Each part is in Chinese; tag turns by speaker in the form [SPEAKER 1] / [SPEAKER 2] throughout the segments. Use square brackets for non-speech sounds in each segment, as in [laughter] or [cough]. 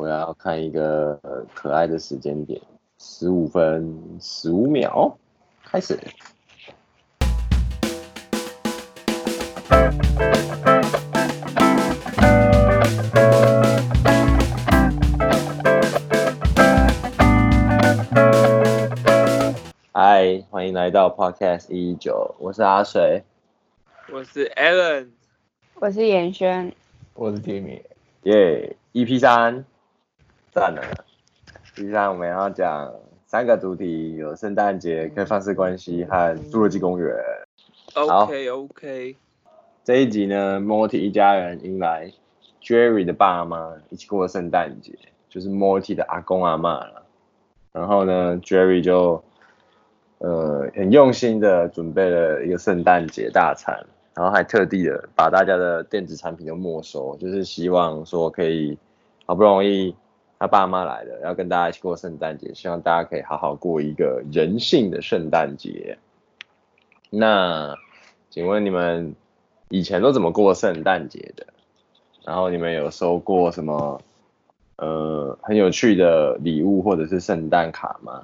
[SPEAKER 1] 我要看一个可爱的时间点，十五分十五秒，开始。嗨，欢迎来到 Podcast 一一九，我是阿水，
[SPEAKER 2] 我是 Alan，
[SPEAKER 3] 我是严轩，
[SPEAKER 4] 我是 Timmy，
[SPEAKER 1] 耶，EP 三。赞了，实际上我们要讲三个主题，有圣诞节、开放式关系和侏罗纪公园。
[SPEAKER 2] OK OK。
[SPEAKER 1] 这一集呢，Morty 一家人迎来 Jerry 的爸妈一起过圣诞节，就是 Morty 的阿公阿嬷了。然后呢，Jerry 就呃很用心的准备了一个圣诞节大餐，然后还特地的把大家的电子产品都没收，就是希望说可以好不容易。他爸妈来了，要跟大家一起过圣诞节，希望大家可以好好过一个人性的圣诞节。那请问你们以前都怎么过圣诞节的？然后你们有收过什么呃很有趣的礼物或者是圣诞卡吗？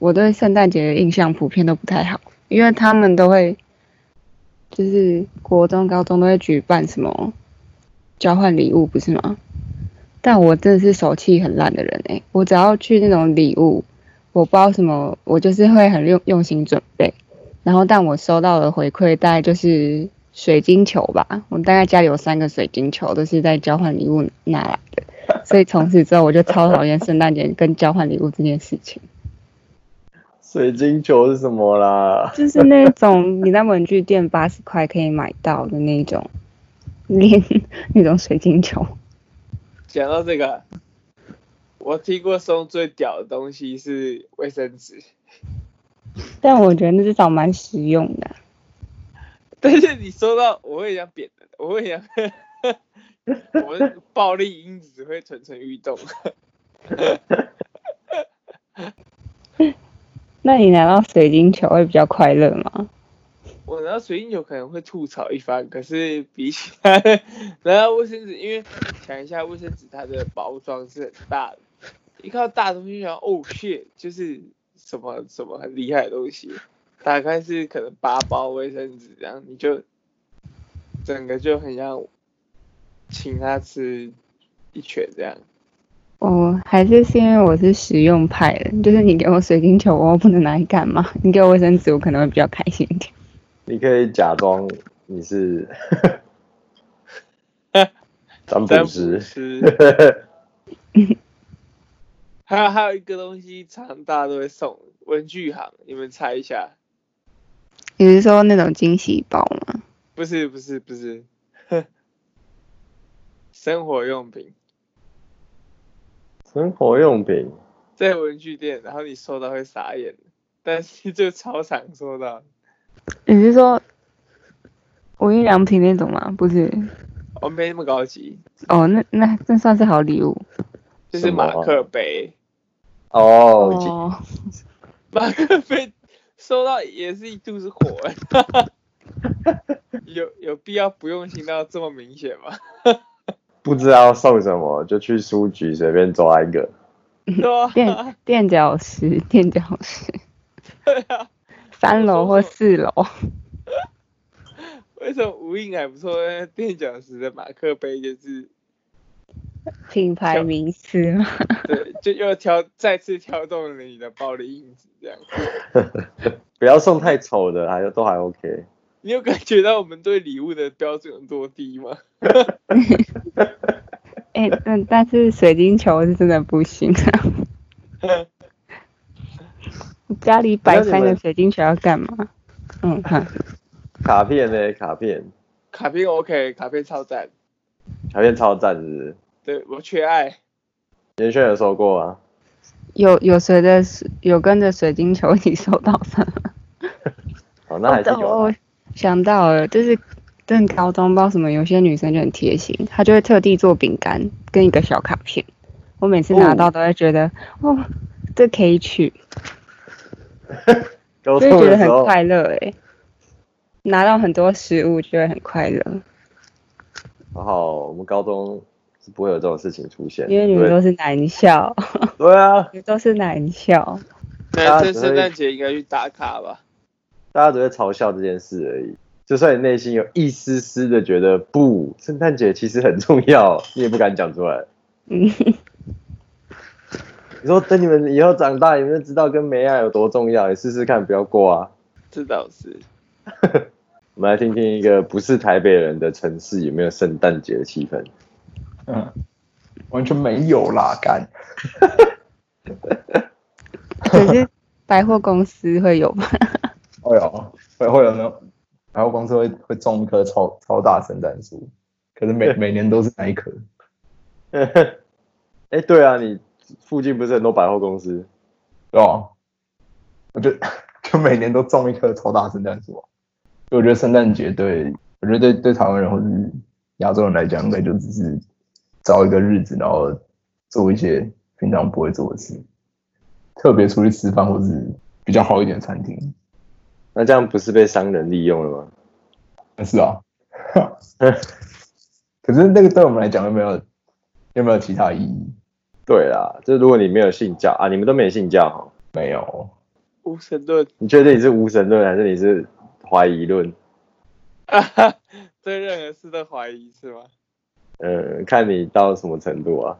[SPEAKER 3] 我对圣诞节的印象普遍都不太好，因为他们都会就是国中、高中都会举办什么交换礼物，不是吗？但我真的是手气很烂的人哎、欸，我只要去那种礼物，我不知道什么，我就是会很用用心准备，然后但我收到的回馈大概就是水晶球吧，我大概家里有三个水晶球，都是在交换礼物拿来的，所以从此之后我就超讨厌圣诞节跟交换礼物这件事情。[laughs]
[SPEAKER 1] 水晶球是什么啦？
[SPEAKER 3] 就是那种你在文具店八十块可以买到的那种，连 [laughs] 那种水晶球。
[SPEAKER 2] 讲到这个，我听过送最屌的东西是卫生纸，
[SPEAKER 3] 但我觉得那至少蛮实用的。
[SPEAKER 2] 但是你收到，我会想扁的，我会想，[laughs] 我的暴力因子会蠢蠢欲动。[laughs]
[SPEAKER 3] 那你拿到水晶球会比较快乐吗？
[SPEAKER 2] 我拿到水晶球可能会吐槽一番，可是比起来 [laughs] 拿到卫生纸，因为想一下卫生纸它的包装是很大的，一看到大东西就，想哦 shit，就是什么什么很厉害的东西，打开是可能八包卫生纸，这样你就整个就很像请他吃一拳这样。
[SPEAKER 3] 哦，还是是因为我是实用派的，就是你给我水晶球，我不能拿来干嘛？你给我卫生纸，我可能会比较开心一点。
[SPEAKER 1] 你可以假装你是 [laughs] 占卜师，[laughs]
[SPEAKER 2] 还有还有一个东西，常大家都会送文具行，你们猜一下？
[SPEAKER 3] 你是说那种惊喜包吗？
[SPEAKER 2] 不是不是不是，生活用品。
[SPEAKER 1] 生活用品
[SPEAKER 2] 在文具店，然后你收到会傻眼，但是就超常收到。
[SPEAKER 3] 你是说无印良品那种吗？不是，
[SPEAKER 2] 我没那么高级。
[SPEAKER 3] 哦，那那那算是好礼物，
[SPEAKER 2] 就是马克杯。
[SPEAKER 1] 哦，哦 [laughs]
[SPEAKER 2] 马克杯收到也是一肚子火，[laughs] 有有必要不用心到这么明显吗？[laughs]
[SPEAKER 1] 不知道送什么，就去书局随便抓一个。
[SPEAKER 3] 垫垫脚石，垫脚石。
[SPEAKER 2] 对啊。
[SPEAKER 3] 三楼或四楼。[laughs]
[SPEAKER 2] 为什么无印还不错？垫脚石的马克杯就是
[SPEAKER 3] 品牌名词嘛。
[SPEAKER 2] 对，就又挑再次挑动了你的暴力因子，这样。[laughs]
[SPEAKER 1] 不要送太丑的，还都还 OK。
[SPEAKER 2] 你有感觉到我们对礼物的标准有多低吗？
[SPEAKER 3] 哎、欸，但但是水晶球是真的不行啊。[laughs] 家里摆三个水晶球要干嘛？嗯，哈。
[SPEAKER 1] 卡片呢？卡片。
[SPEAKER 2] 卡片 OK，卡片超赞。
[SPEAKER 1] 卡片超赞，是不是？
[SPEAKER 2] 对，我缺爱。
[SPEAKER 1] 严轩有收过啊？
[SPEAKER 3] 有有随着有跟着水晶球一起收到上。[laughs]
[SPEAKER 1] 哦，那还是有、啊。
[SPEAKER 3] 我想到了，就是正高中不知道什么，有些女生就很贴心，她就会特地做饼干跟一个小卡片。我每次拿到都会觉得，哦，哦，这可以取。[laughs] 就会觉得很快乐哎，拿到很多食物就会很快乐。
[SPEAKER 1] 然后我们高中是不会有这种事情出现。
[SPEAKER 3] 因为你们都是男校。
[SPEAKER 1] 对啊，[laughs]
[SPEAKER 3] 都是男校。
[SPEAKER 2] 那这圣诞节应该去打卡吧？
[SPEAKER 1] 大家只会嘲笑这件事而已。就算你内心有一丝丝的觉得不，圣诞节其实很重要，你也不敢讲出来。嗯。[laughs] [laughs] 你说等你们以后长大，你们就知道跟梅亚有多重要。你试试看，不要过啊。
[SPEAKER 2] 这倒是。[laughs]
[SPEAKER 1] 我们来听听一个不是台北人的城市有没有圣诞节的气氛。
[SPEAKER 4] 嗯，完全没有啦，干。
[SPEAKER 3] 可是百货公司会有吗？[laughs]
[SPEAKER 4] 会有，会会有那种百货公司会会种一棵超超大圣诞树，可是每每年都是那一棵。
[SPEAKER 1] 哎、欸，对啊，你附近不是很多百货公司？
[SPEAKER 4] 对啊，我就 [laughs] 就每年都种一棵超大圣诞树。我觉得圣诞节对我觉得对对台湾人或是亚洲人来讲，应该就只是找一个日子，然后做一些平常不会做的事，特别出去吃饭或是比较好一点的餐厅。
[SPEAKER 1] 那这样不是被商人利用了
[SPEAKER 4] 吗？是啊。[laughs] 可是那个对我们来讲有没有有没有其他意义？
[SPEAKER 1] 对啦，就是如果你没有信教啊，你们都没信教哈？
[SPEAKER 4] 没有。
[SPEAKER 2] 无神论？
[SPEAKER 1] 你确定你是无神论还是你是？怀疑论，[laughs]
[SPEAKER 2] 对任何事都怀疑是吗？
[SPEAKER 1] 嗯，看你到什么程度啊。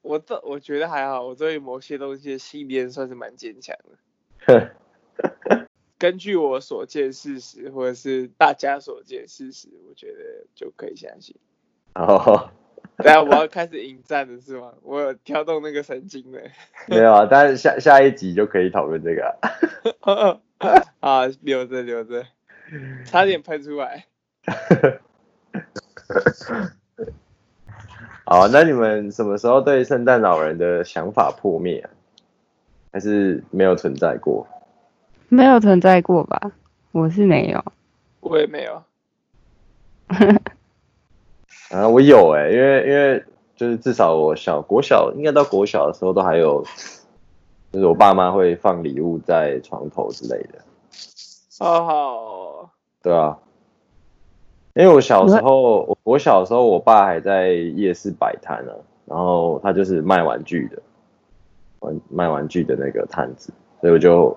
[SPEAKER 2] 我这我觉得还好，我对某些东西的信念算是蛮坚强的。[laughs] 根据我所见事实，或者是大家所见事实，我觉得就可以相信。
[SPEAKER 1] 哦，[laughs]
[SPEAKER 2] 等下我要开始引战了是吗？我有挑动那个神经了。
[SPEAKER 1] 没有啊，但是下下一集就可以讨论这个、啊。[laughs]
[SPEAKER 2] 啊，留着留着，差点喷出来。[laughs]
[SPEAKER 1] 好，那你们什么时候对圣诞老人的想法破灭啊？还是没有存在过？
[SPEAKER 3] 没有存在过吧？我是没有，
[SPEAKER 2] 我也没有。
[SPEAKER 1] 啊，我有哎、欸，因为因为就是至少我小国小应该到国小的时候都还有。就是我爸妈会放礼物在床头之类的，
[SPEAKER 2] 哦好。
[SPEAKER 1] 对啊，因为我小时候，我我小时候，我爸还在夜市摆摊呢，然后他就是卖玩具的，玩卖玩具的那个摊子，所以我就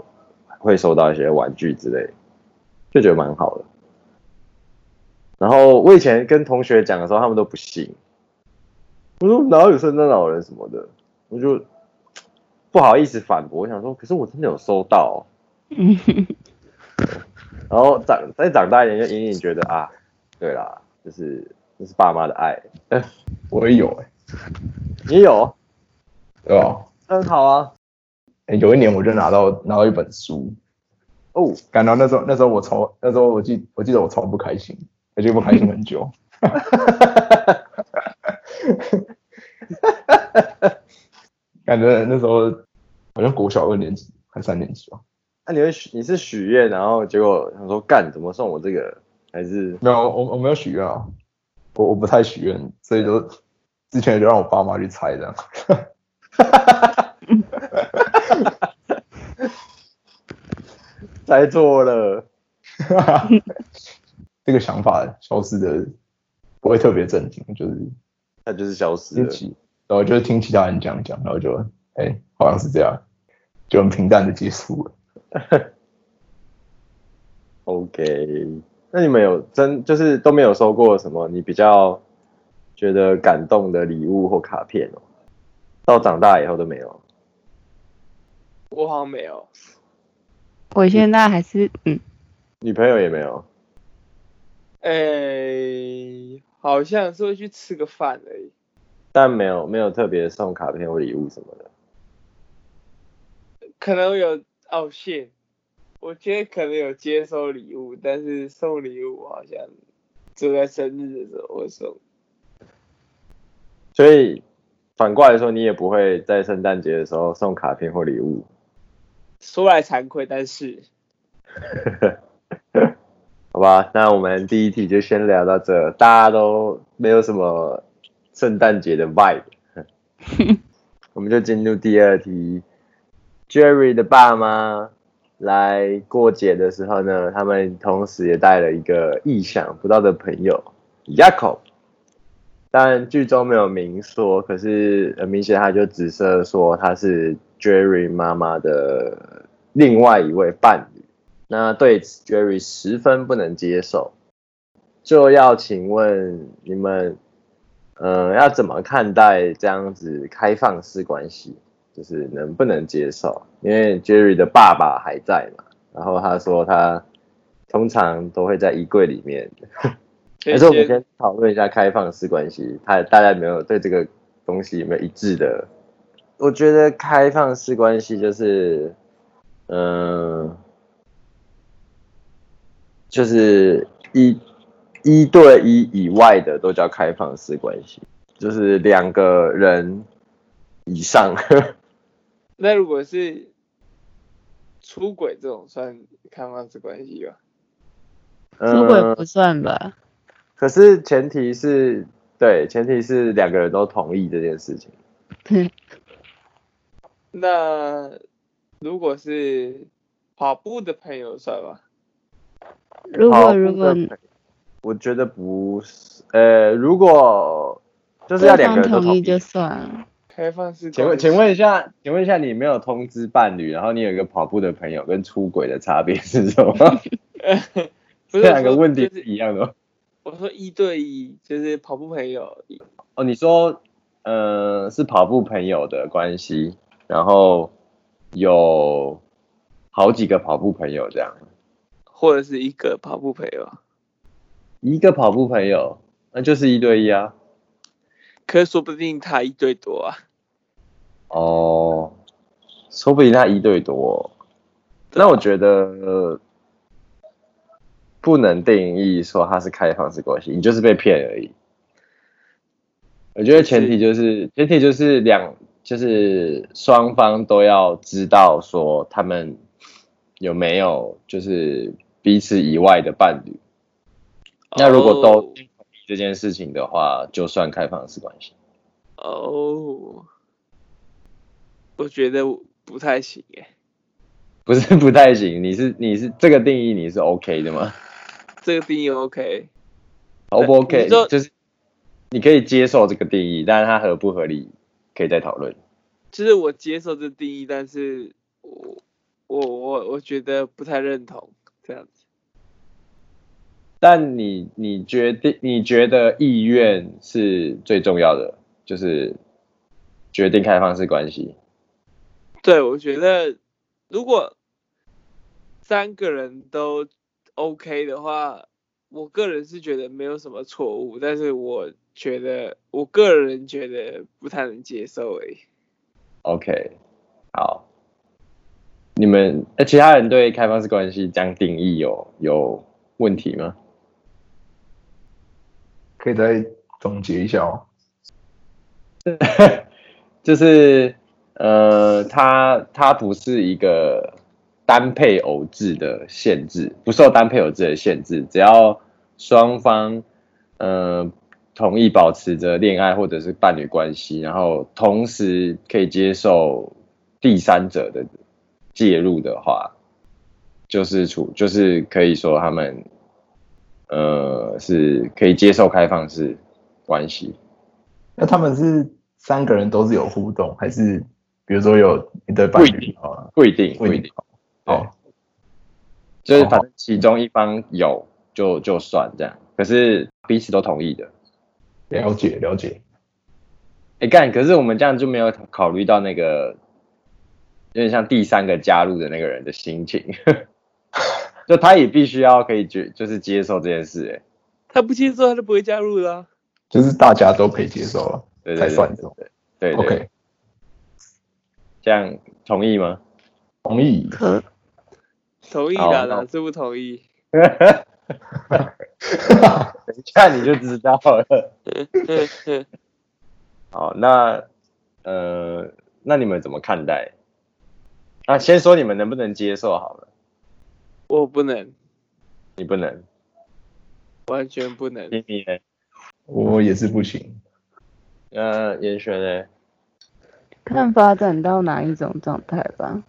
[SPEAKER 1] 会收到一些玩具之类，就觉得蛮好的。然后我以前跟同学讲的时候，他们都不信，我说哪有圣诞老人什么的，我就。不好意思反驳，我想说，可是我真的有收到。然后长再长大一点，就隐隐觉得啊，对啦，就是这是爸妈的爱。
[SPEAKER 4] 我也有哎、
[SPEAKER 1] 欸，你也有？
[SPEAKER 4] 对吧，
[SPEAKER 1] 很好啊。
[SPEAKER 4] 有一年我就拿到拿到一本书，哦，感到那时候那时候我超那时候我记我记得我超不开心，而且不开心很久。[laughs] 感觉那时候好像国小二年级还三年级吧。
[SPEAKER 1] 那、啊、你会许你是许愿，然后结果想说干怎么送我这个？还是
[SPEAKER 4] 没有我我没有许愿啊，我我不太许愿，所以就之前就让我爸妈去猜这样。[laughs] [laughs]
[SPEAKER 1] 猜错了，
[SPEAKER 4] 这个想法消失的不会特别震惊，就是
[SPEAKER 1] 它就是消失了。
[SPEAKER 4] 然后就是听其他人讲讲，然后就哎、欸，好像是这样，就很平淡的结束了。[laughs]
[SPEAKER 1] OK，那你们有真就是都没有收过什么你比较觉得感动的礼物或卡片哦？到长大以后都没有？
[SPEAKER 2] 我好像没有。
[SPEAKER 3] 我现在还是嗯，
[SPEAKER 1] 女朋友也没有。
[SPEAKER 2] 哎、欸，好像是会去吃个饭而已。
[SPEAKER 1] 但没有没有特别送卡片或礼物什么的，
[SPEAKER 2] 可能有哦，谢，我觉得可能有接收礼物，但是送礼物好像就在生日的时候会送。
[SPEAKER 1] 所以反过来说，你也不会在圣诞节的时候送卡片或礼物。
[SPEAKER 2] 说来惭愧，但是，[laughs]
[SPEAKER 1] 好吧，那我们第一题就先聊到这，大家都没有什么。圣诞节的 vibe，[laughs] 我们就进入第二题。Jerry 的爸妈来过节的时候呢，他们同时也带了一个意想不到的朋友，Jacob。但剧中没有明说，可是很明显他就指涉说他是 Jerry 妈妈的另外一位伴侣。那对此 Jerry 十分不能接受，就要请问你们，呃，要怎么看待这样子开放式关系？就是能不能接受？因为 Jerry 的爸爸还在嘛，然后他说他通常都会在衣柜里面。[laughs] 还是我们先讨论一下开放式关系，他大家有没有对这个东西有没有一致的？我觉得开放式关系就是，嗯、呃。就是一一对一以外的都叫开放式关系，就是两个人以上。[laughs]
[SPEAKER 2] 那如果是出轨这种算开放式关系吧？
[SPEAKER 3] 出轨不算吧？呃，
[SPEAKER 1] 可是前提是对，前提是两个人都同意这件事情。[laughs]
[SPEAKER 2] 那如果是跑步的朋友算吗？
[SPEAKER 3] 如果如果，
[SPEAKER 1] 我觉得不是，呃，如果就是要两个人都
[SPEAKER 3] 同意就算
[SPEAKER 2] 了。开放式。
[SPEAKER 1] 请问，请问一下，请问一下，你没有通知伴侣，然后你有一个跑步的朋友，跟出轨的差别是什么？[laughs] 这两个问题是一样的吗？
[SPEAKER 2] 我说一对一，就是跑步朋友。
[SPEAKER 1] 哦，你说，呃，是跑步朋友的关系，然后有好几个跑步朋友这样。
[SPEAKER 2] 或者是一个跑步朋友，
[SPEAKER 1] 一个跑步朋友，那就是一对一啊。
[SPEAKER 2] 可是说不定他一对多啊。
[SPEAKER 1] 哦，说不定他一对多。那我觉得不能定义说他是开放式关系，你就是被骗而已。我觉得前提就是前提就是两就是双方都要知道说他们有没有就是。彼此以外的伴侣，那如果都同意这件事情的话，就算开放式关系。
[SPEAKER 2] 哦，我觉得不太行耶。
[SPEAKER 1] 不是不太行，你是你是这个定义你是 OK 的吗？
[SPEAKER 2] 这个定义 OK，O
[SPEAKER 1] 不 OK？就是你可以接受这个定义，但是它合不合理可以再讨论。
[SPEAKER 2] 就是我接受这定义，但是我我我我觉得不太认同。这样子，
[SPEAKER 1] 但你你决定你觉得意愿是最重要的，就是决定开放式关系。
[SPEAKER 2] 对，我觉得如果三个人都 OK 的话，我个人是觉得没有什么错误，但是我觉得我个人觉得不太能接受诶。
[SPEAKER 1] OK，好。你们呃，其他人对开放式关系这样定义有有问题吗？
[SPEAKER 4] 可以再总结一下哦。[laughs]
[SPEAKER 1] 就是呃，它它不是一个单配偶制的限制，不受单配偶制的限制，只要双方呃同意保持着恋爱或者是伴侣关系，然后同时可以接受第三者的。介入的话，就是处就是可以说他们，呃，是可以接受开放式关系。
[SPEAKER 4] 那他们是三个人都是有互动，还是比如说有一对伴侣啊？
[SPEAKER 1] 不一定，不一定。哦，就是反正其中一方有就就算这样，可是彼此都同意的。
[SPEAKER 4] 了解了解。
[SPEAKER 1] 哎干，可是我们这样就没有考虑到那个。有点像第三个加入的那个人的心情，[laughs] 就他也必须要可以接，就是接受这件事。哎，
[SPEAKER 2] 他不接受，他就不会加入了。
[SPEAKER 4] 就是大家都可以接受了，
[SPEAKER 1] 对
[SPEAKER 4] 才算对
[SPEAKER 1] 对，OK。这样同意吗？
[SPEAKER 4] 同意。
[SPEAKER 2] 可同意的，啦是不同意？[laughs]
[SPEAKER 1] 等一下你就知道了。[laughs] 好，那呃，那你们怎么看待？那先说你们能不能接受好了。
[SPEAKER 2] 我不能。
[SPEAKER 1] 你不能。
[SPEAKER 2] 完全不能。
[SPEAKER 1] 你呢？
[SPEAKER 4] 我也是不行。
[SPEAKER 1] 呃，严轩呢？
[SPEAKER 3] 看发展到哪一种状态吧。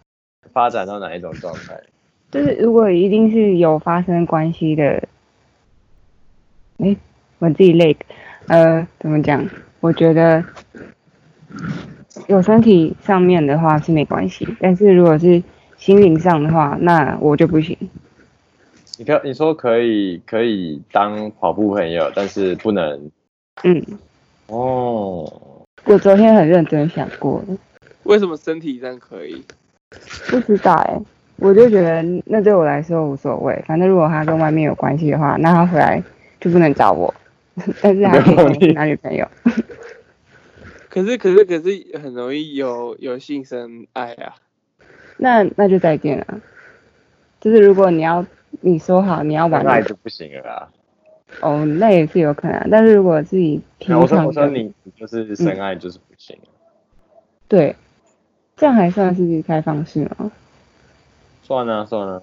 [SPEAKER 1] 发展到哪一种状态？
[SPEAKER 3] 就是如果一定是有发生关系的，哎、欸，我自己累。呃，怎么讲？我觉得有身体上面的话是没关系，但是如果是心灵上的话，那我就不行。
[SPEAKER 1] 你可你说可以可以当跑步朋友，但是不能。
[SPEAKER 3] 嗯。
[SPEAKER 1] 哦。
[SPEAKER 3] 我昨天很认真想过，
[SPEAKER 2] 为什么身体上可以？
[SPEAKER 3] 不知道哎、欸，我就觉得那对我来说无所谓，反正如果他跟外面有关系的话，那他回来就不能找我。[laughs] 但是还可以男女朋友。
[SPEAKER 2] 可是可是可是很容易有有性生爱啊。
[SPEAKER 3] 那那就再见了。就是如果你要你说好你要玩，
[SPEAKER 1] 那就不行了啦。
[SPEAKER 3] 哦，那也是有可能。但是如果自己平常，我
[SPEAKER 1] 说我说你就是深爱就是不行。
[SPEAKER 3] 嗯。对，这样还算是开放式吗？
[SPEAKER 1] 算了算了，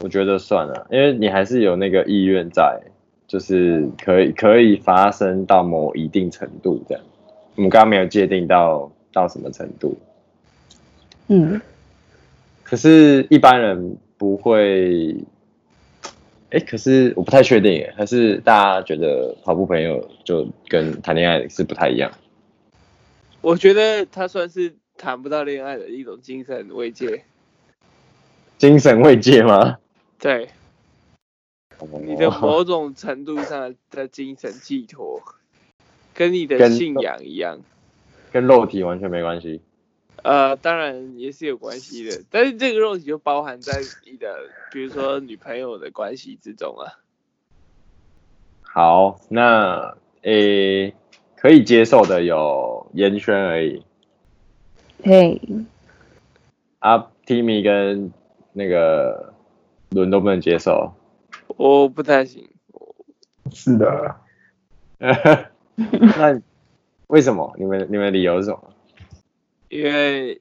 [SPEAKER 1] 我觉得算了，因为你还是有那个意愿在。就是可以可以发生到某一定程度这样，我们刚刚没有界定到到什么程度。
[SPEAKER 3] 嗯，
[SPEAKER 1] 可是一般人不会，哎、欸，可是我不太确定，还是大家觉得跑步朋友就跟谈恋爱是不太一样？
[SPEAKER 2] 我觉得他算是谈不到恋爱的一种精神慰藉。
[SPEAKER 1] 精神慰藉吗？
[SPEAKER 2] 对。你的某种程度上的精神寄托，跟你的信仰一样，
[SPEAKER 1] 跟肉体完全没关系。
[SPEAKER 2] 呃，当然也是有关系的，但是这个肉体就包含在你的，比如说女朋友的关系之中啊。
[SPEAKER 1] 好，那诶、欸，可以接受的有严轩而已。
[SPEAKER 3] 嘿，
[SPEAKER 1] 啊，Timmy 跟那个伦都不能接受。
[SPEAKER 2] 我不太行。
[SPEAKER 4] 是的。[laughs] [laughs]
[SPEAKER 1] 那为什么？你们你们理由是什么？
[SPEAKER 2] 因为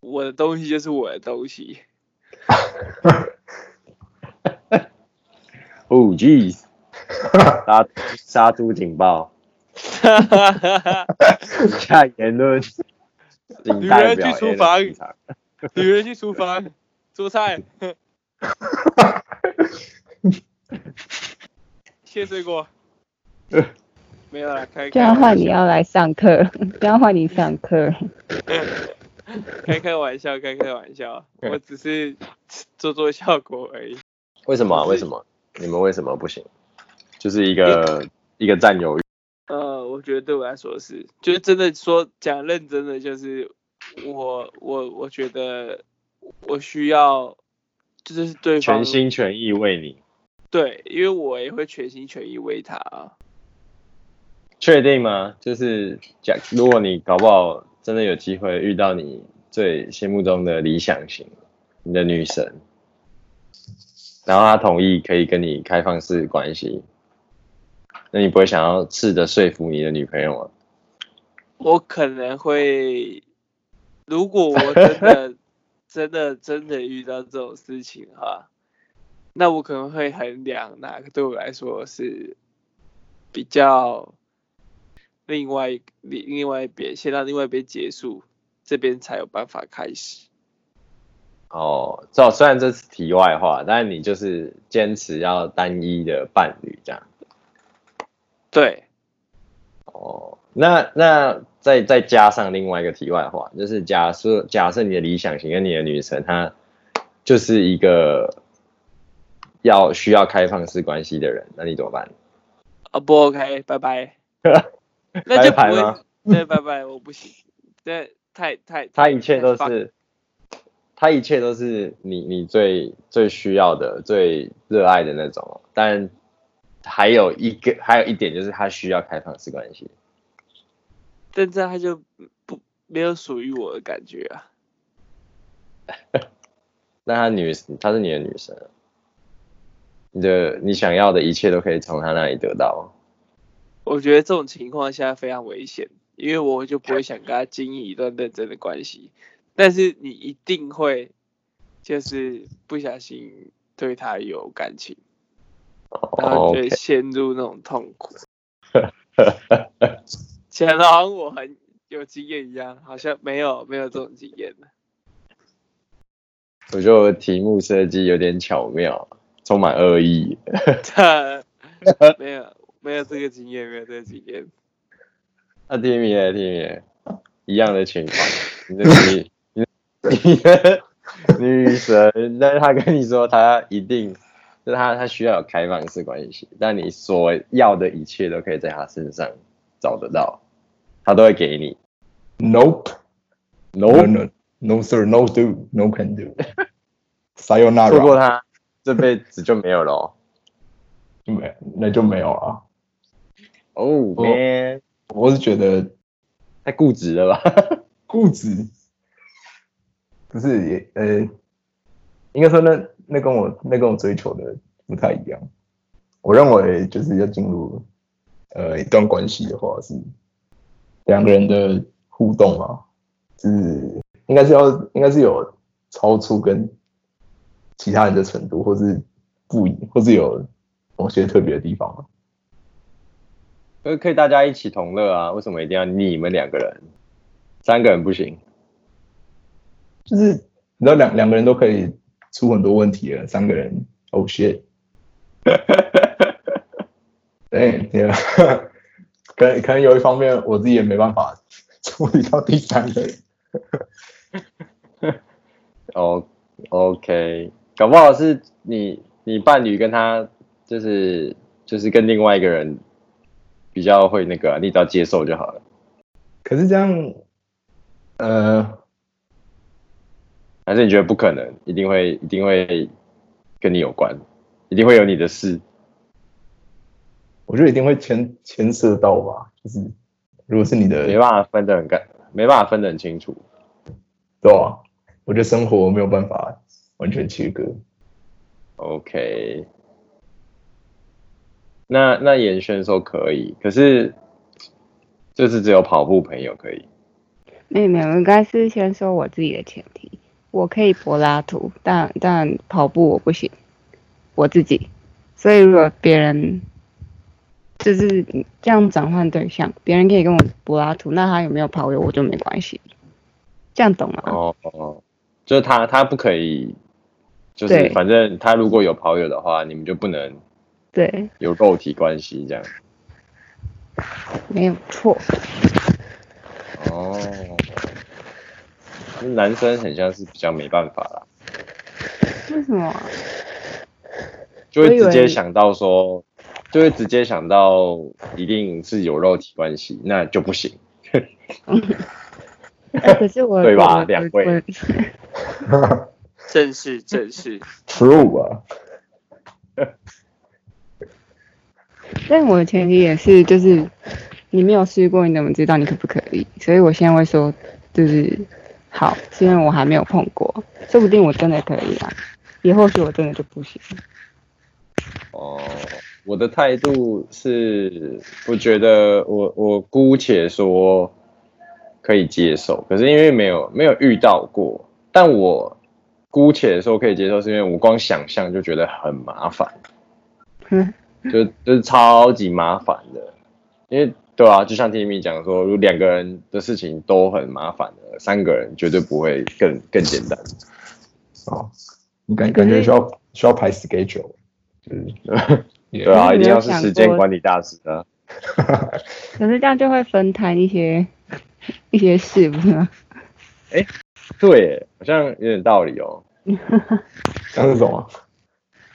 [SPEAKER 2] 我的东西就是我的东西。
[SPEAKER 1] 哦，[laughs] jeez！杀杀猪警报！[laughs] 下言论。
[SPEAKER 2] 女人去厨房。女人去厨房做菜。切水果。没有了，开。
[SPEAKER 3] 这样换你要来上课，这样换你上课。
[SPEAKER 2] 开开玩笑，开开玩笑，我只是做做效果而已。
[SPEAKER 1] 为什么啊？为什么？你们为什么不行？就是一个一个占有欲。
[SPEAKER 2] 呃，我觉得对我来说是，就是真的说讲认真的，就是我我我觉得我需要。就是对方
[SPEAKER 1] 全心全意为你，
[SPEAKER 2] 对，因为我也会全心全意为他啊。
[SPEAKER 1] 确定吗？就是假如果你搞不好真的有机会遇到你最心目中的理想型，你的女神，然后她同意可以跟你开放式关系，那你不会想要试着说服你的女朋友吗？
[SPEAKER 2] 我可能会，如果我真的。[laughs] 真的真的遇到这种事情哈，那我可能会衡量哪个对我来说是比较另外另另外一边，先让另外一边结束，这边才有办法开始。
[SPEAKER 1] 哦，这虽然这是题外话，但你就是坚持要单一的伴侣这样。
[SPEAKER 2] 对。
[SPEAKER 1] 哦，那那。再再加上另外一个题外话，就是假设假设你的理想型跟你的女神，她就是一个要需要开放式关系的人，那你怎么办？
[SPEAKER 2] 啊不 OK，拜拜。[laughs] [laughs] 那就不会。对，拜拜，我不行。对，太太。
[SPEAKER 1] 他一切都是，他一切都是你你最最需要的、最热爱的那种，但还有一个还有一点就是他需要开放式关系。
[SPEAKER 2] 但这样他就不没有属于我的感觉啊。[laughs]
[SPEAKER 1] 那他女，他是你的女神，你的你想要的一切都可以从他那里得到。
[SPEAKER 2] 我觉得这种情况下非常危险，因为我就不会想跟他经营一段认真的关系。但是你一定会，就是不小心对他有感情，然后就陷入那种痛苦。[laughs] 好像我很有经验一样，好像没有没有这种经验。
[SPEAKER 1] 我觉得我的题目设计有点巧妙，充满恶意。[laughs] [laughs]
[SPEAKER 2] 没有，没有这个经验，没有这个经验。
[SPEAKER 1] 那 Timmy 呢？Timmy 一样的情况，你的你的女神，但是他跟你说他一定，就是他他需要有开放式关系，但你所要的一切都可以在他身上找得到，他都会给你。
[SPEAKER 4] Nope，no no no sir，no do，no can do。[laughs] Sayonara。
[SPEAKER 1] 错过他，这辈子就没有了哦。
[SPEAKER 4] 就 [laughs] 没，那就没有了。
[SPEAKER 1] 哦、oh,，man，
[SPEAKER 4] 我是觉得
[SPEAKER 1] 太固执了吧？[laughs]
[SPEAKER 4] 固执，不是也呃，应该说那那跟我那跟我追求的不太一样。我认为就是要进入呃一段关系的话，是两个人的互动啊，是应该是要应该是有超出跟其他人的程度，或是不一，或是有。某些特别的地方，
[SPEAKER 1] 可可以大家一起同乐啊？为什么一定要你们两个人？三个人不行？
[SPEAKER 4] 就是你知道两两个人都可以出很多问题了，三个人，Oh shit！[laughs] 对，可能可能有一方面我自己也没办法处理到第三个人。[laughs]
[SPEAKER 1] 哦，OK，搞不好是你你伴侣跟他。就是就是跟另外一个人比较会那个、啊，你只要接受就好了。
[SPEAKER 4] 可是这样，呃，
[SPEAKER 1] 还是你觉得不可能？一定会一定会跟你有关，一定会有你的事。
[SPEAKER 4] 我觉得一定会牵牵涉到吧。就是如果是你的，
[SPEAKER 1] 没办法分得很干，没办法分得很清楚。
[SPEAKER 4] 对啊，我觉得生活没有办法完全切割。
[SPEAKER 1] OK。那那严选手可以，可是就是只有跑步朋友可以。
[SPEAKER 3] 没有没有，应该是先说我自己的前提，我可以柏拉图，但但跑步我不行，我自己。所以如果别人就是这样转换对象，别人可以跟我柏拉图，那他有没有跑友我就没关系。这样懂吗？
[SPEAKER 1] 哦哦，就是他他不可以，就是反正他如果有跑友的话，你们就不能。
[SPEAKER 3] 对，
[SPEAKER 1] 有肉体关系这样，
[SPEAKER 3] 没有错。
[SPEAKER 1] 哦，男生很像是比较没办法啦。
[SPEAKER 3] 为什么？
[SPEAKER 1] 就会直接想到说，就会直接想到一定是有肉体关系，那就不行。
[SPEAKER 3] 欸、可是我 [laughs] 对吧？两位，
[SPEAKER 2] 正是正是
[SPEAKER 4] ，true [laughs] 啊。
[SPEAKER 3] 但我的前提也是，就是你没有试过，你怎么知道你可不可以？所以我现在会说，就是好，是因为我还没有碰过，说不定我真的可以啊，也或许我真的就不行。
[SPEAKER 1] 哦，我的态度是，我觉得我我姑且说可以接受，可是因为没有没有遇到过，但我姑且说可以接受，是因为我光想象就觉得很麻烦。嗯。就就是超级麻烦的，因为对啊，就像 Timmy 讲说，如果两个人的事情都很麻烦的，三个人绝对不会更更简单。
[SPEAKER 4] 哦，你感感觉需要需要排 schedule，就是 [laughs]
[SPEAKER 1] 对啊，一定要是时间管理大师啊。
[SPEAKER 3] 可是这样就会分摊一些 [laughs] 一些事，不是吗？
[SPEAKER 1] 哎，对，好像有点道理哦。[laughs]
[SPEAKER 4] 像是什么？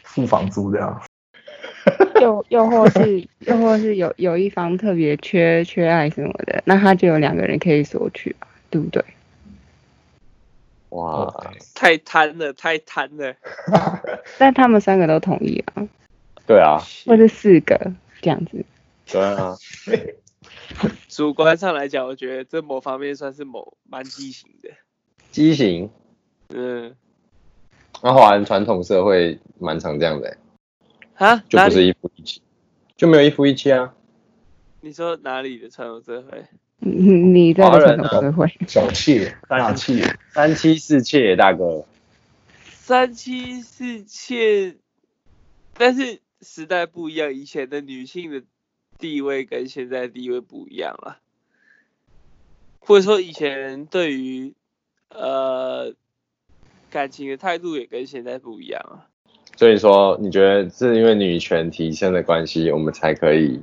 [SPEAKER 4] 付房租这样。
[SPEAKER 3] 又 [laughs] 又或是又或是有有一方特别缺缺爱什么的，那他就有两个人可以索取，对不对？
[SPEAKER 1] 哇，
[SPEAKER 2] 太贪了，太贪了。[laughs]
[SPEAKER 3] 但他们三个都同意啊。
[SPEAKER 1] 对啊。
[SPEAKER 3] 或是四个这样子。
[SPEAKER 1] 对啊。[laughs]
[SPEAKER 2] 主观上来讲，我觉得这某方面算是某蛮畸形的。
[SPEAKER 1] 畸形。嗯。那华人传统社会蛮常这样的。
[SPEAKER 2] 啊，
[SPEAKER 1] 就不是一夫一妻，就没有一夫一妻啊？
[SPEAKER 2] 你说哪里的传统社会？
[SPEAKER 3] 你在传统社会？
[SPEAKER 4] 小妾、大妾、
[SPEAKER 1] 三妻四妾，大哥。
[SPEAKER 2] 三妻四妾，但是时代不一样，以前的女性的地位跟现在地位不一样了，或者说以前对于呃感情的态度也跟现在不一样啊。
[SPEAKER 1] 所以说，你觉得是因为女权提升的关系，我们才可以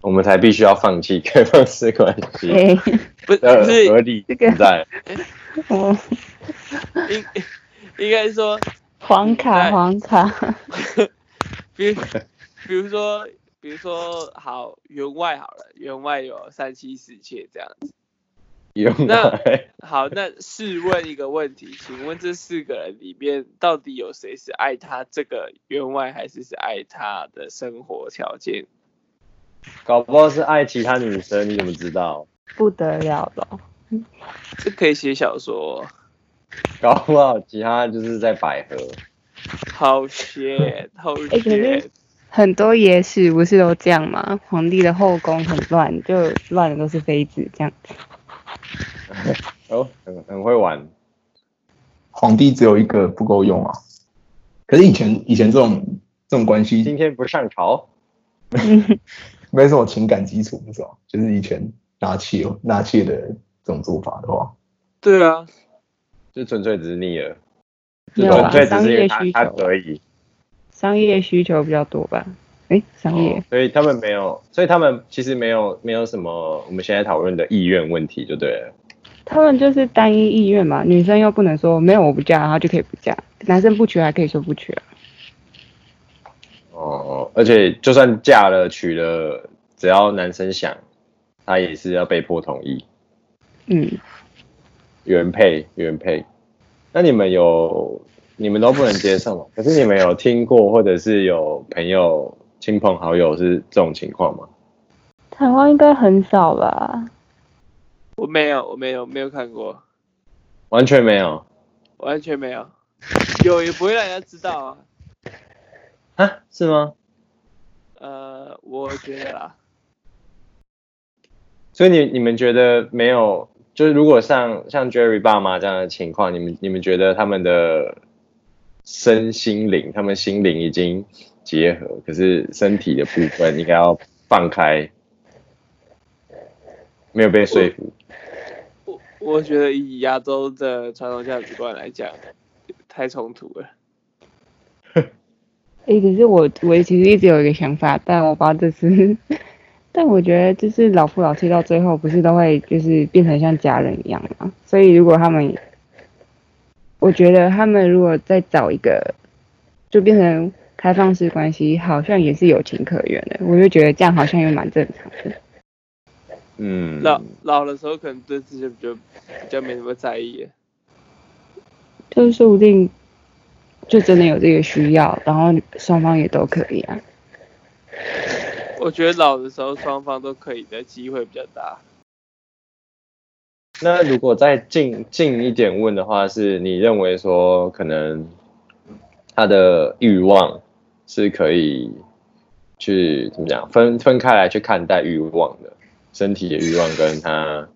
[SPEAKER 1] 我们才必须要放弃 [laughs] 开放式关系
[SPEAKER 3] 哎、[laughs]
[SPEAKER 2] 不是
[SPEAKER 1] 合理
[SPEAKER 3] 这个
[SPEAKER 1] 存在。[laughs]
[SPEAKER 3] 我
[SPEAKER 2] 应应该说，
[SPEAKER 3] 黄卡黄卡，
[SPEAKER 2] 比如比如说比如说好员外好了，员外有三妻四妾这样子。
[SPEAKER 1] 用
[SPEAKER 2] 那好，那试问一个问题，请问这四个人里面，到底有谁是爱他这个员外，还是是爱他的生活条件？
[SPEAKER 1] 搞不好是爱其他女生，你怎么知道？
[SPEAKER 3] 不得了了。
[SPEAKER 2] 这可以写小说哦。
[SPEAKER 1] 搞不好其他就是在百合。
[SPEAKER 2] 好 shit，好
[SPEAKER 3] 哎、可
[SPEAKER 2] shit
[SPEAKER 3] 是。很多野史不是都这样吗？皇帝的后宫很乱，就乱的都是妃子这样子。[laughs]
[SPEAKER 1] 哦，很很会玩。
[SPEAKER 4] 皇帝只有一个不够用啊。可是以前以前这种这种关系
[SPEAKER 1] 今天不上朝，[laughs]
[SPEAKER 4] 没什么情感基础，不是吧？就是以前纳妾纳妾的这种做法的话，
[SPEAKER 2] 对啊，
[SPEAKER 1] 就纯粹只是腻了，纯粹只
[SPEAKER 3] 商业
[SPEAKER 1] 是因为他他
[SPEAKER 3] 需求
[SPEAKER 1] 可以。
[SPEAKER 3] 商业需求比较多吧？哎、商业、
[SPEAKER 1] 哦所以他们没有，所以他们其实没有没有什么我们现在讨论的意愿问题就对了。
[SPEAKER 3] 他们就是单一意愿嘛，女生又不能说没有我不嫁，然后就可以不嫁，男生不娶还可以说不娶啊。
[SPEAKER 1] 哦，而且就算嫁了娶了，只要男生想，他也是要被迫同意。
[SPEAKER 3] 嗯，
[SPEAKER 1] 原配原配，那你们有你们都不能接受吗？[laughs] 可是你们有听过或者是有朋友亲朋好友是这种情况吗？
[SPEAKER 3] 台湾应该很少吧？
[SPEAKER 2] 我没有，我没有，没有看过，
[SPEAKER 1] 完全没有
[SPEAKER 2] 完全没有，有也不会让人家知道啊。
[SPEAKER 1] 啊？是吗？
[SPEAKER 2] 呃，我觉得啦，
[SPEAKER 1] 所以你你们觉得没有？就是如果像像 Jerry 爸妈这样的情况，你们你们觉得他们的身心灵，他们心灵已经结合，可是身体的部分应该要放开，没有被说服。
[SPEAKER 2] 我觉得以亚洲的传统价值观来讲，太冲突了。[laughs]
[SPEAKER 3] 哎、可是我我其实一直有一个想法，但我不知道这是，[laughs] 但我觉得就是老夫老妻到最后不是都会就是变成像家人一样嘛？所以如果他们，我觉得他们如果再找一个，就变成开放式关系，好像也是有情可原的。我就觉得这样好像也蛮正常的。
[SPEAKER 1] 嗯，
[SPEAKER 2] 老老的时候可能对这些比较比较没什么在意。
[SPEAKER 3] 就是说不定就真的有这个需要，然后双方也都可以啊。
[SPEAKER 2] 我觉得老的时候双方都可以的机会比较大。
[SPEAKER 1] 那如果再近近一点问的话，是你认为说可能他的欲望是可以去怎么讲分分开来去看待欲望的，身体的欲望跟他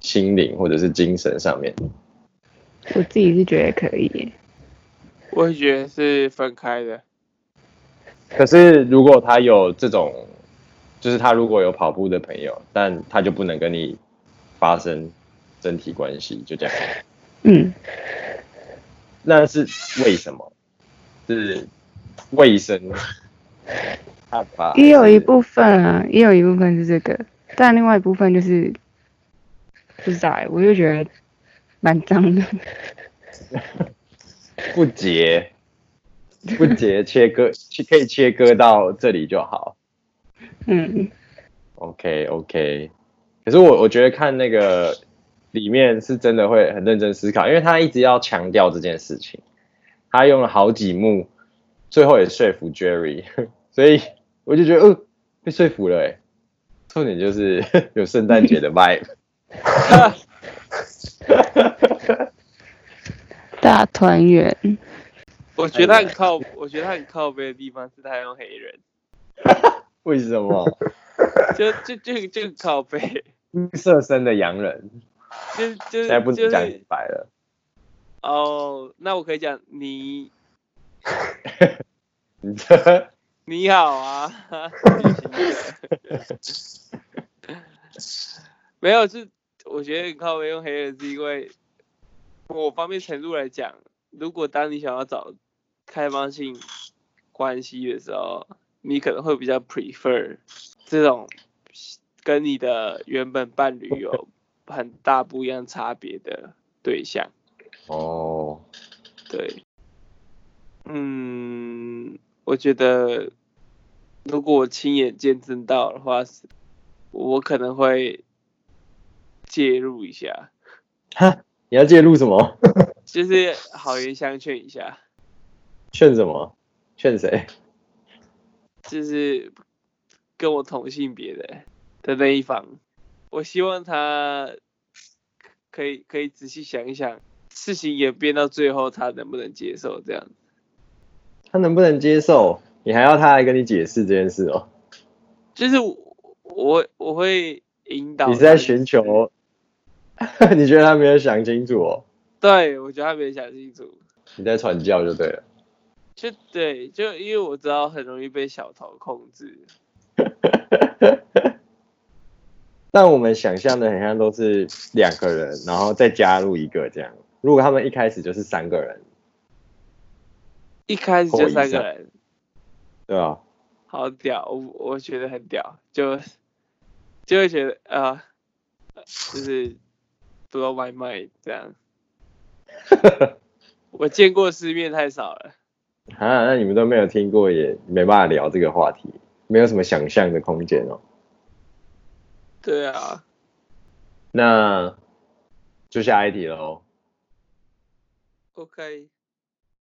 [SPEAKER 1] 心灵或者是精神上面。
[SPEAKER 3] 我自己是觉得可以。
[SPEAKER 2] 我会觉得是分开的。
[SPEAKER 1] 可是如果他有这种，就是他如果有跑步的朋友，但他就不能跟你发生身体关系，就这样。
[SPEAKER 3] 嗯，
[SPEAKER 1] 那是为什么？是卫生看法？[laughs]
[SPEAKER 3] 也有一部分啊，也有一部分是这个，但另外一部分就是不知道欸，我就觉得蛮脏的。[laughs]
[SPEAKER 1] 不洁，不洁切割，可以切割到这里就好。
[SPEAKER 3] 嗯
[SPEAKER 1] ，OK OK，可是我我觉得看那个里面是真的会很认真思考，因为他一直要强调这件事情，他用了好几幕，最后也说服 Jerry，[laughs] 所以我就觉得，呃，被说服了哎。重点就是 [laughs] 有圣诞节的 vibe。[laughs]
[SPEAKER 3] 大团圆。
[SPEAKER 2] 我觉得他很靠，我觉得他很靠背的地方是他用黑人，[laughs]
[SPEAKER 1] 为什么？
[SPEAKER 2] 就就就就很靠背，
[SPEAKER 1] 色身的洋人，
[SPEAKER 2] 就就
[SPEAKER 1] 现在不能
[SPEAKER 2] 就是
[SPEAKER 1] 讲明白了。
[SPEAKER 2] 哦，那我可以讲你
[SPEAKER 1] 你这
[SPEAKER 2] 你好啊，[laughs] 没有，是我觉得你靠背用黑人是因为某方面程度来讲，如果当你想要找开放性关系的时候，你可能会比较 prefer 这种跟你的原本伴侣有很大不一样差别的对象。
[SPEAKER 1] 哦，
[SPEAKER 2] 对，嗯，我觉得如果我亲眼见证到的话，我可能会介入一下。[laughs]
[SPEAKER 1] 哈，你要介入什么？[laughs]
[SPEAKER 2] 就是好言相劝一下。
[SPEAKER 1] 劝什么？劝谁？
[SPEAKER 2] 就是跟我同性别的的那一方，我希望他可以可以仔细想一想，事情演变到最后，他能不能接受这样？
[SPEAKER 1] 他能不能接受？你还要他来跟你解释这件事哦？
[SPEAKER 2] 就是我我会引导。
[SPEAKER 1] 你是在寻求？[laughs] 你觉得他没有想清楚哦？
[SPEAKER 2] 对，我觉得他没有想清楚。
[SPEAKER 1] 你在传教就对了。[laughs]
[SPEAKER 2] 就对，就因为我知道很容易被小头控制。[laughs]
[SPEAKER 1] 但我们想象的很像都是两个人，然后再加入一个这样。如果他们一开始就是三个人，
[SPEAKER 2] 一开始就三个人，
[SPEAKER 1] 对啊，
[SPEAKER 2] 好屌，我我觉得很屌，就就会觉得啊、呃，就是 blow my mind 这样。[laughs] 我见过世面太少了。
[SPEAKER 1] 啊，那你们都没有听过，也没办法聊这个话题，没有什么想象的空间哦。
[SPEAKER 2] 对啊，
[SPEAKER 1] 那就下一题喽。
[SPEAKER 2] OK。